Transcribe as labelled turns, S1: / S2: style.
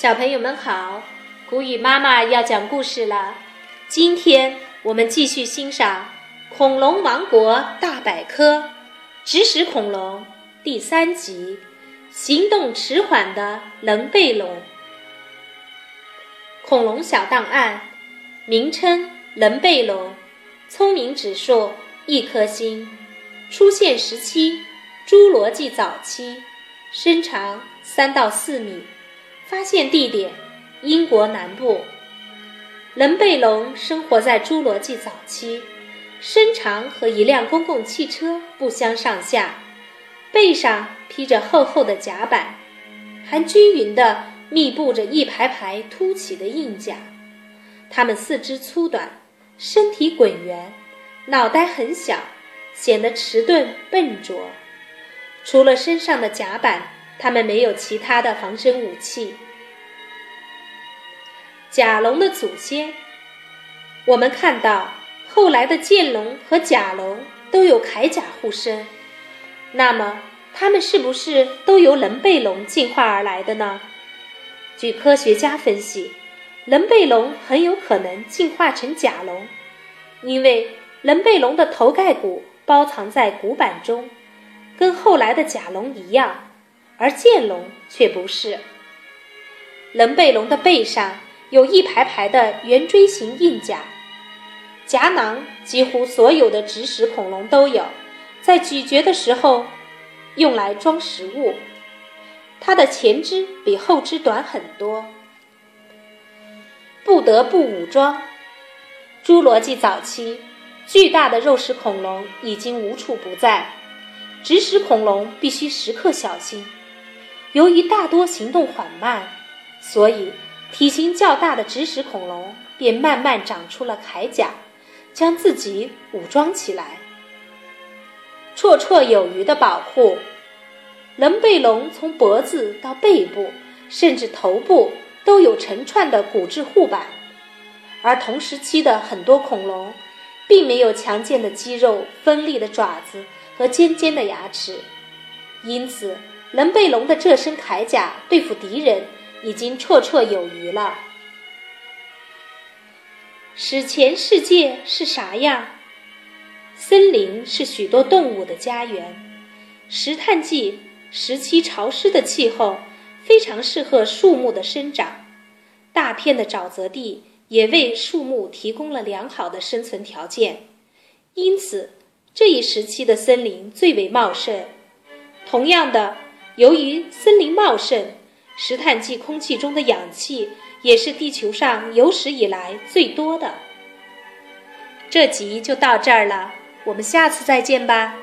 S1: 小朋友们好，古语妈妈要讲故事了。今天我们继续欣赏《恐龙王国大百科》指使恐龙第三集：行动迟缓的棱背龙。恐龙小档案，名称：棱背龙，聪明指数一颗星，出现时期：侏罗纪早期，身长三到四米。发现地点：英国南部。棱背龙生活在侏罗纪早期，身长和一辆公共汽车不相上下，背上披着厚厚的甲板，还均匀地密布着一排排凸起的硬甲。它们四肢粗短，身体滚圆，脑袋很小，显得迟钝笨拙。除了身上的甲板。它们没有其他的防身武器。甲龙的祖先，我们看到后来的剑龙和甲龙都有铠甲护身，那么它们是不是都由棱背龙进化而来的呢？据科学家分析，棱背龙很有可能进化成甲龙，因为棱背龙的头盖骨包藏在骨板中，跟后来的甲龙一样。而剑龙却不是。棱背龙的背上有一排排的圆锥形硬甲，夹囊几乎所有的植食恐龙都有，在咀嚼的时候用来装食物。它的前肢比后肢短很多，不得不武装。侏罗纪早期，巨大的肉食恐龙已经无处不在，植食恐龙必须时刻小心。由于大多行动缓慢，所以体型较大的植食恐龙便慢慢长出了铠甲，将自己武装起来，绰绰有余的保护。棱背龙从脖子到背部，甚至头部都有成串的骨质护板，而同时期的很多恐龙，并没有强健的肌肉、锋利的爪子和尖尖的牙齿，因此。能背龙的这身铠甲对付敌人已经绰绰有余了。史前世界是啥样？森林是许多动物的家园。石炭纪时期潮湿的气候非常适合树木的生长，大片的沼泽地也为树木提供了良好的生存条件，因此这一时期的森林最为茂盛。同样的。由于森林茂盛，石炭纪空气中的氧气也是地球上有史以来最多的。这集就到这儿了，我们下次再见吧。